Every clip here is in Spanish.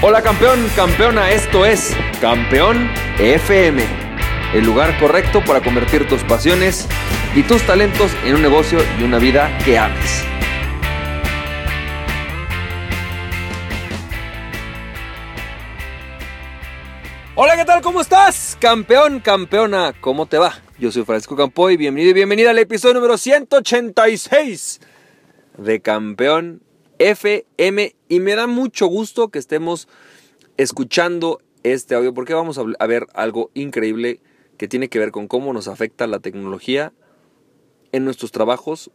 Hola campeón, campeona, esto es Campeón FM, el lugar correcto para convertir tus pasiones y tus talentos en un negocio y una vida que ames. Hola, ¿qué tal? ¿Cómo estás? Campeón, campeona, ¿cómo te va? Yo soy Francisco Campoy, bienvenido y bienvenida al episodio número 186 de Campeón FM y me da mucho gusto que estemos escuchando este audio porque vamos a ver algo increíble que tiene que ver con cómo nos afecta la tecnología en nuestros trabajos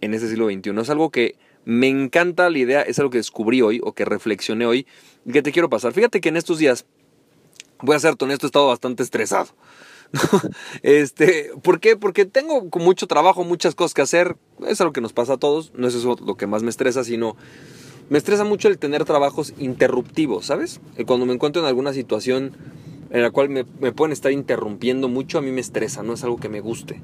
en este siglo XXI. Es algo que me encanta la idea, es algo que descubrí hoy o que reflexioné hoy y que te quiero pasar. Fíjate que en estos días, voy a ser honesto, he estado bastante estresado. este, ¿Por qué? Porque tengo mucho trabajo, muchas cosas que hacer. Es algo que nos pasa a todos. No es eso lo que más me estresa, sino me estresa mucho el tener trabajos interruptivos, ¿sabes? Cuando me encuentro en alguna situación en la cual me, me pueden estar interrumpiendo mucho, a mí me estresa, no es algo que me guste.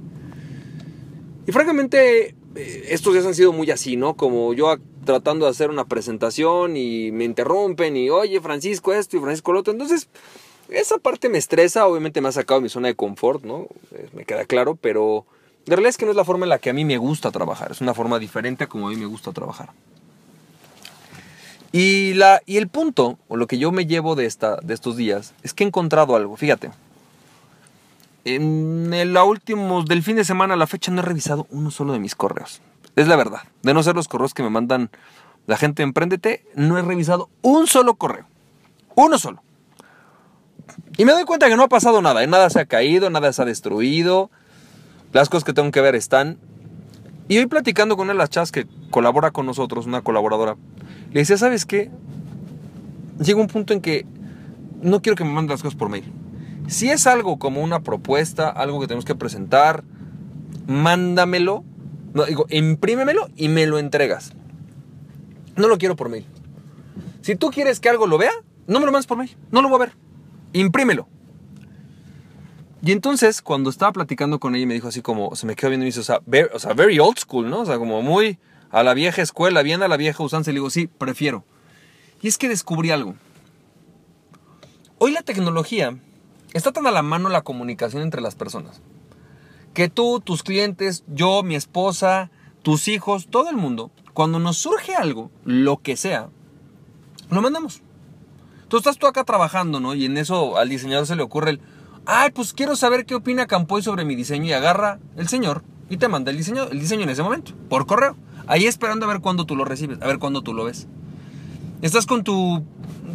Y francamente, eh, estos días han sido muy así, ¿no? Como yo tratando de hacer una presentación y me interrumpen y, oye, Francisco esto y Francisco lo otro. Entonces, esa parte me estresa, obviamente me ha sacado de mi zona de confort, ¿no? Eh, me queda claro, pero la realidad es que no es la forma en la que a mí me gusta trabajar, es una forma diferente a como a mí me gusta trabajar. Y, la, y el punto, o lo que yo me llevo de, esta, de estos días, es que he encontrado algo, fíjate. En el último, del fin de semana a la fecha no he revisado uno solo de mis correos. Es la verdad. De no ser los correos que me mandan la gente Emprendete, no he revisado un solo correo. Uno solo. Y me doy cuenta que no ha pasado nada, nada se ha caído, nada se ha destruido, las cosas que tengo que ver están. Y hoy platicando con una de las chas que colabora con nosotros, una colaboradora, le decía, ¿sabes qué? Llega un punto en que no quiero que me mandes las cosas por mail. Si es algo como una propuesta, algo que tenemos que presentar, mándamelo, no, digo, imprímemelo y me lo entregas. No lo quiero por mail. Si tú quieres que algo lo vea, no me lo mandes por mail, no lo voy a ver imprímelo. Y entonces, cuando estaba platicando con ella, me dijo así como, se me quedó viendo y me dice, o sea, very, o sea, old school, ¿no? O sea, como muy a la vieja escuela, bien a la vieja usanza. Y le digo, sí, prefiero. Y es que descubrí algo. Hoy la tecnología está tan a la mano la comunicación entre las personas. Que tú, tus clientes, yo, mi esposa, tus hijos, todo el mundo, cuando nos surge algo, lo que sea, lo mandamos. Tú estás tú acá trabajando, ¿no? Y en eso al diseñador se le ocurre el, ay, pues quiero saber qué opina Campoy sobre mi diseño y agarra el señor y te manda el diseño, el diseño en ese momento, por correo. Ahí esperando a ver cuándo tú lo recibes, a ver cuándo tú lo ves. Estás con tu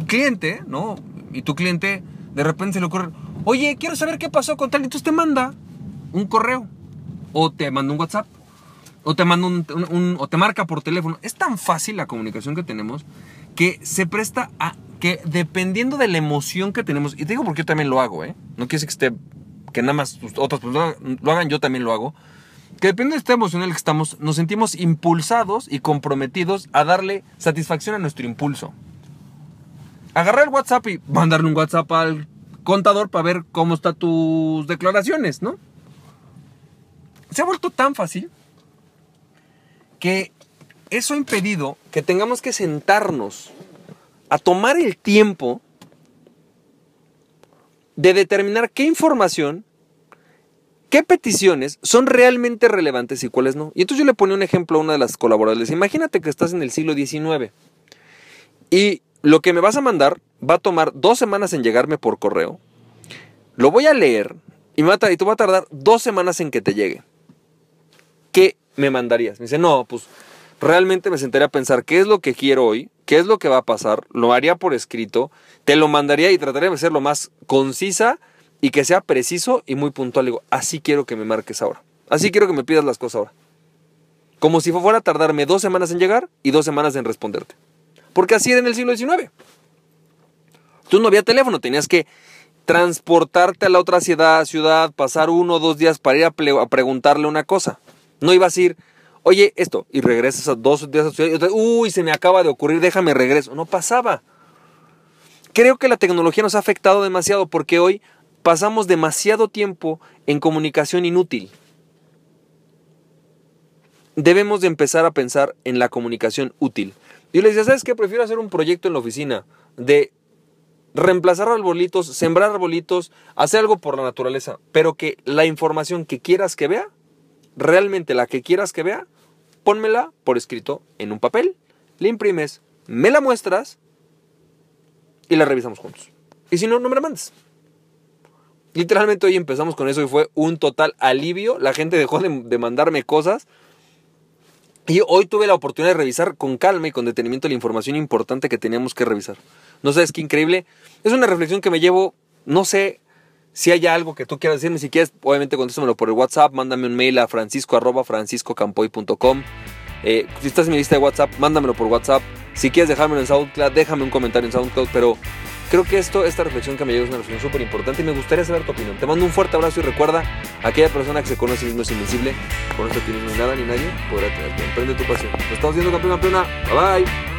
cliente, ¿no? Y tu cliente de repente se le ocurre, oye, quiero saber qué pasó con tal. Y entonces te manda un correo, o te manda un WhatsApp, o te manda un, o te marca por teléfono. Es tan fácil la comunicación que tenemos que se presta a que dependiendo de la emoción que tenemos, y te digo porque yo también lo hago, ¿eh? No quiere que esté, que nada más otras personas lo hagan, yo también lo hago. Que depende de esta emoción en la que estamos, nos sentimos impulsados y comprometidos a darle satisfacción a nuestro impulso. Agarrar el WhatsApp y mandarle un WhatsApp al contador para ver cómo están tus declaraciones, ¿no? Se ha vuelto tan fácil que eso ha impedido que tengamos que sentarnos a tomar el tiempo de determinar qué información, qué peticiones son realmente relevantes y cuáles no. Y entonces yo le ponía un ejemplo a una de las colaboradoras. Imagínate que estás en el siglo XIX y lo que me vas a mandar va a tomar dos semanas en llegarme por correo. Lo voy a leer y, me a y te va a tardar dos semanas en que te llegue. ¿Qué me mandarías? Me dice, no, pues realmente me sentaría a pensar qué es lo que quiero hoy, qué es lo que va a pasar, lo haría por escrito, te lo mandaría y trataría de ser lo más concisa y que sea preciso y muy puntual. Digo, así quiero que me marques ahora. Así quiero que me pidas las cosas ahora. Como si fuera a tardarme dos semanas en llegar y dos semanas en responderte. Porque así era en el siglo XIX. Tú no había teléfono, tenías que transportarte a la otra ciudad, ciudad pasar uno o dos días para ir a, a preguntarle una cosa. No ibas a ir, oye, esto, y regresas a dos días a ciudad, uy, se me acaba de ocurrir, déjame regreso. No pasaba. Creo que la tecnología nos ha afectado demasiado porque hoy pasamos demasiado tiempo en comunicación inútil. Debemos de empezar a pensar en la comunicación útil. Yo le decía, ¿sabes qué? Prefiero hacer un proyecto en la oficina de reemplazar arbolitos, sembrar arbolitos, hacer algo por la naturaleza, pero que la información que quieras que vea, realmente la que quieras que vea, pónmela por escrito en un papel, le imprimes, me la muestras y la revisamos juntos. Y si no, no me la mandes. Literalmente hoy empezamos con eso y fue un total alivio. La gente dejó de, de mandarme cosas. Y hoy tuve la oportunidad de revisar con calma y con detenimiento la información importante que teníamos que revisar. No sabes qué increíble. Es una reflexión que me llevo, no sé si hay algo que tú quieras decirme. Si quieres, obviamente contéstamelo por el WhatsApp. Mándame un mail a francisco franciscocampoy.com. Eh, si estás en mi lista de WhatsApp, mándamelo por WhatsApp. Si quieres dejármelo en SoundCloud, déjame un comentario en SoundCloud. Pero creo que esto, esta reflexión que me llevo es una reflexión súper importante y me gustaría saber tu opinión. Te mando un fuerte abrazo y recuerda, aquella persona que se conoce a mismo es invencible. Con esto tienes ni nada ni nadie podrá tenerte. Emprende tu pasión. Nos estamos viendo campeón, campeona. Bye bye.